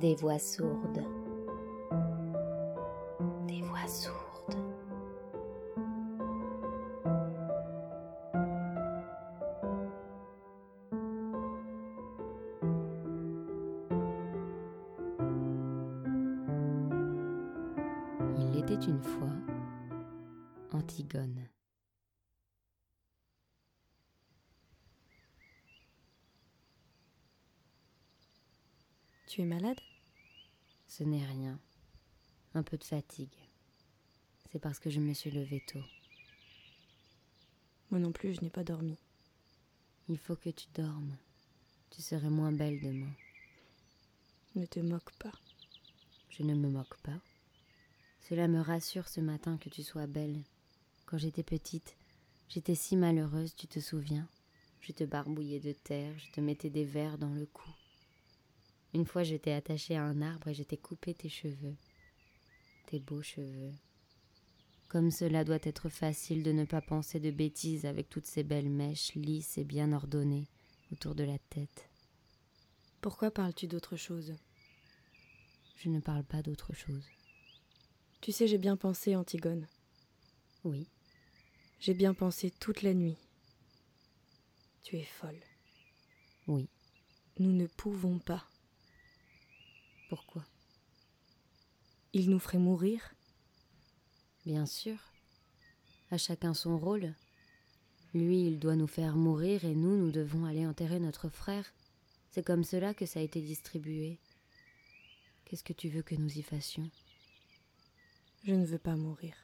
Des voix sourdes. Des voix sourdes. Il était une fois Antigone. Tu es malade? Ce n'est rien. Un peu de fatigue. C'est parce que je me suis levée tôt. Moi non plus, je n'ai pas dormi. Il faut que tu dormes. Tu serais moins belle demain. Ne te moque pas. Je ne me moque pas. Cela me rassure ce matin que tu sois belle. Quand j'étais petite, j'étais si malheureuse, tu te souviens? Je te barbouillais de terre, je te mettais des vers dans le cou. Une fois, je t'ai attachée à un arbre et je t'ai coupé tes cheveux. Tes beaux cheveux. Comme cela doit être facile de ne pas penser de bêtises avec toutes ces belles mèches lisses et bien ordonnées autour de la tête. Pourquoi parles-tu d'autre chose? Je ne parle pas d'autre chose. Tu sais, j'ai bien pensé, Antigone. Oui, J'ai bien pensé toute la nuit. Tu es folle. oui. Nous ne pouvons pas. Pourquoi Il nous ferait mourir Bien sûr. À chacun son rôle. Lui, il doit nous faire mourir et nous, nous devons aller enterrer notre frère. C'est comme cela que ça a été distribué. Qu'est-ce que tu veux que nous y fassions? Je ne veux pas mourir.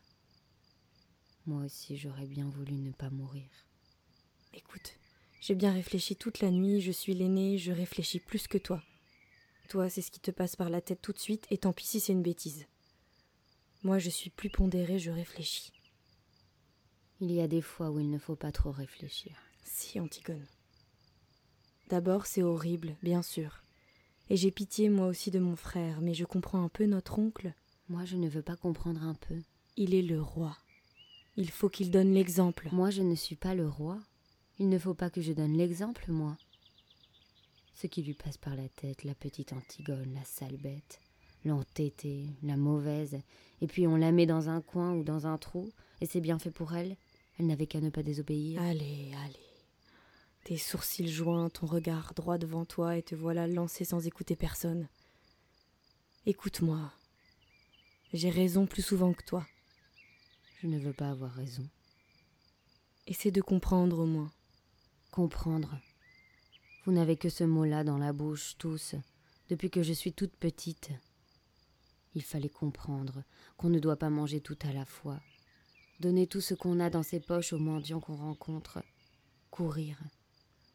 Moi aussi, j'aurais bien voulu ne pas mourir. Écoute, j'ai bien réfléchi toute la nuit, je suis l'aîné, je réfléchis plus que toi. Toi, c'est ce qui te passe par la tête tout de suite, et tant pis si c'est une bêtise. Moi, je suis plus pondéré, je réfléchis. Il y a des fois où il ne faut pas trop réfléchir. Si, Antigone. D'abord, c'est horrible, bien sûr. Et j'ai pitié moi aussi de mon frère, mais je comprends un peu notre oncle. Moi, je ne veux pas comprendre un peu. Il est le roi. Il faut qu'il donne l'exemple. Moi, je ne suis pas le roi. Il ne faut pas que je donne l'exemple, moi. Ce qui lui passe par la tête, la petite Antigone, la sale bête, l'entêtée, la mauvaise, et puis on la met dans un coin ou dans un trou, et c'est bien fait pour elle. Elle n'avait qu'à ne pas désobéir. Allez, allez. Tes sourcils joints, ton regard droit devant toi, et te voilà lancé sans écouter personne. Écoute-moi. J'ai raison plus souvent que toi. Je ne veux pas avoir raison. Essaie de comprendre au moins. Comprendre. Vous n'avez que ce mot-là dans la bouche, tous, depuis que je suis toute petite. Il fallait comprendre qu'on ne doit pas manger tout à la fois. Donner tout ce qu'on a dans ses poches aux mendiants qu'on rencontre. Courir.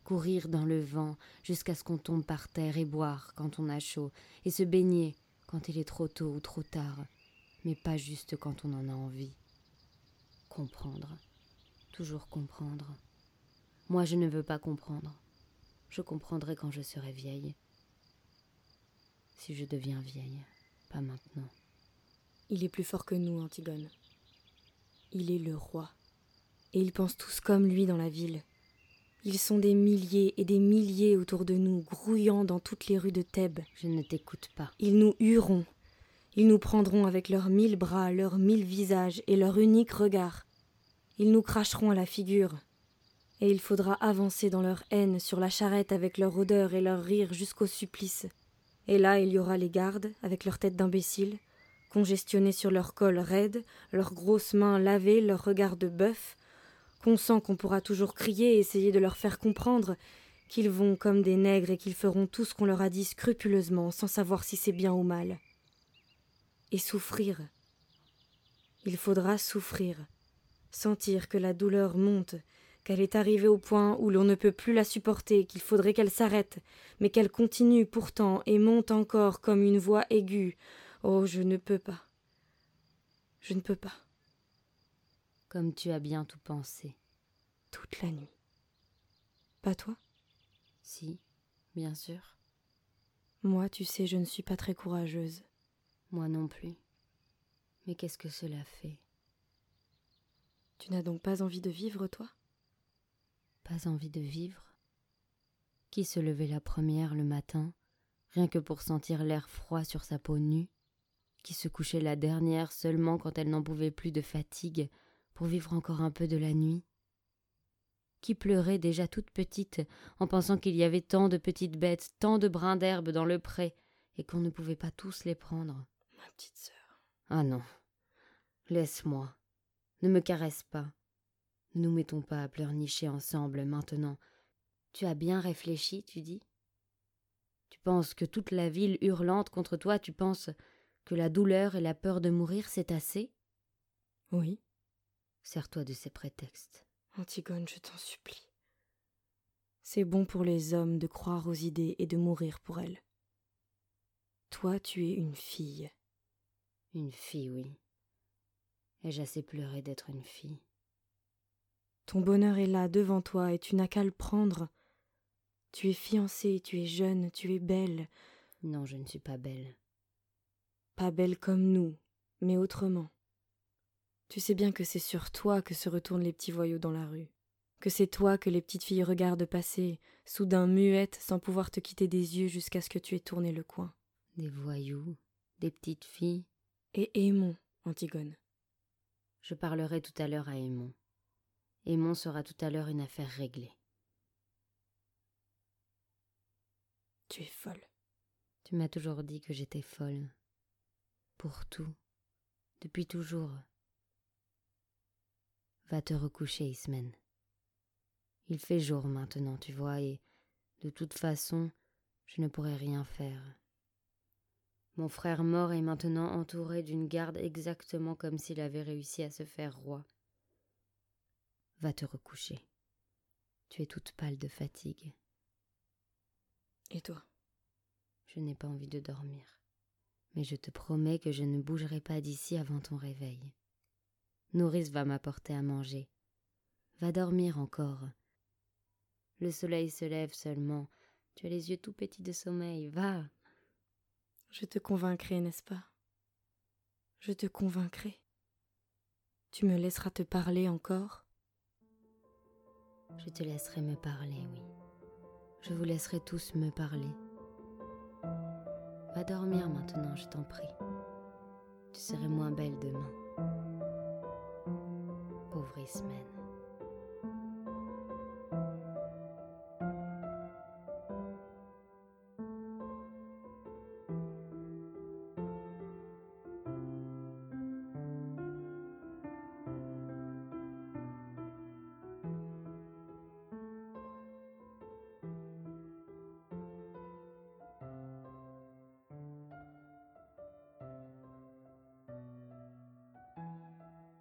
Courir dans le vent jusqu'à ce qu'on tombe par terre et boire quand on a chaud, et se baigner quand il est trop tôt ou trop tard, mais pas juste quand on en a envie. Comprendre. Toujours comprendre. Moi, je ne veux pas comprendre. Je comprendrai quand je serai vieille. Si je deviens vieille, pas maintenant. Il est plus fort que nous, Antigone. Il est le roi. Et ils pensent tous comme lui dans la ville. Ils sont des milliers et des milliers autour de nous, grouillant dans toutes les rues de Thèbes. Je ne t'écoute pas. Ils nous hueront. Ils nous prendront avec leurs mille bras, leurs mille visages et leur unique regard. Ils nous cracheront à la figure. Et il faudra avancer dans leur haine sur la charrette avec leur odeur et leur rire jusqu'au supplice. Et là, il y aura les gardes, avec leurs têtes d'imbéciles, congestionnés sur leur col raide, leurs grosses mains lavées, leurs regards de bœuf, qu'on sent qu'on pourra toujours crier et essayer de leur faire comprendre qu'ils vont comme des nègres et qu'ils feront tout ce qu'on leur a dit scrupuleusement, sans savoir si c'est bien ou mal. Et souffrir. Il faudra souffrir, sentir que la douleur monte, qu'elle est arrivée au point où l'on ne peut plus la supporter, qu'il faudrait qu'elle s'arrête, mais qu'elle continue pourtant et monte encore comme une voix aiguë. Oh, je ne peux pas. Je ne peux pas. Comme tu as bien tout pensé. Toute la nuit. Pas toi? Si, bien sûr. Moi, tu sais, je ne suis pas très courageuse. Moi non plus. Mais qu'est-ce que cela fait? Tu n'as donc pas envie de vivre, toi? Pas envie de vivre Qui se levait la première le matin rien que pour sentir l'air froid sur sa peau nue, qui se couchait la dernière seulement quand elle n'en pouvait plus de fatigue, pour vivre encore un peu de la nuit qui pleurait déjà toute petite en pensant qu'il y avait tant de petites bêtes, tant de brins d'herbe dans le pré, et qu'on ne pouvait pas tous les prendre. Ma petite sœur. Ah non. Laisse-moi. Ne me caresse pas. Ne nous mettons pas à pleurnicher ensemble maintenant. Tu as bien réfléchi, tu dis? Tu penses que toute la ville hurlante contre toi, tu penses que la douleur et la peur de mourir, c'est assez? Oui. Sers-toi de ces prétextes. Antigone, je t'en supplie. C'est bon pour les hommes de croire aux idées et de mourir pour elles. Toi, tu es une fille. Une fille, oui. Ai-je assez pleuré d'être une fille? Ton bonheur est là devant toi et tu n'as qu'à le prendre. Tu es fiancée, tu es jeune, tu es belle. Non, je ne suis pas belle. Pas belle comme nous, mais autrement. Tu sais bien que c'est sur toi que se retournent les petits voyous dans la rue, que c'est toi que les petites filles regardent passer, soudain muettes, sans pouvoir te quitter des yeux jusqu'à ce que tu aies tourné le coin. Des voyous, des petites filles. Et Aimon, Antigone. Je parlerai tout à l'heure à Aimon. Aimon sera tout à l'heure une affaire réglée. Tu es folle. Tu m'as toujours dit que j'étais folle. Pour tout. Depuis toujours. Va te recoucher, Ismen. Il fait jour maintenant, tu vois, et de toute façon, je ne pourrai rien faire. Mon frère mort est maintenant entouré d'une garde exactement comme s'il avait réussi à se faire roi. Va te recoucher. Tu es toute pâle de fatigue. Et toi? Je n'ai pas envie de dormir. Mais je te promets que je ne bougerai pas d'ici avant ton réveil. Nourrice va m'apporter à manger. Va dormir encore. Le soleil se lève seulement. Tu as les yeux tout petits de sommeil. Va. Je te convaincrai, n'est-ce pas? Je te convaincrai. Tu me laisseras te parler encore? Je te laisserai me parler, oui. Je vous laisserai tous me parler. Va dormir maintenant, je t'en prie. Tu serais moins belle demain pauvre Ismène.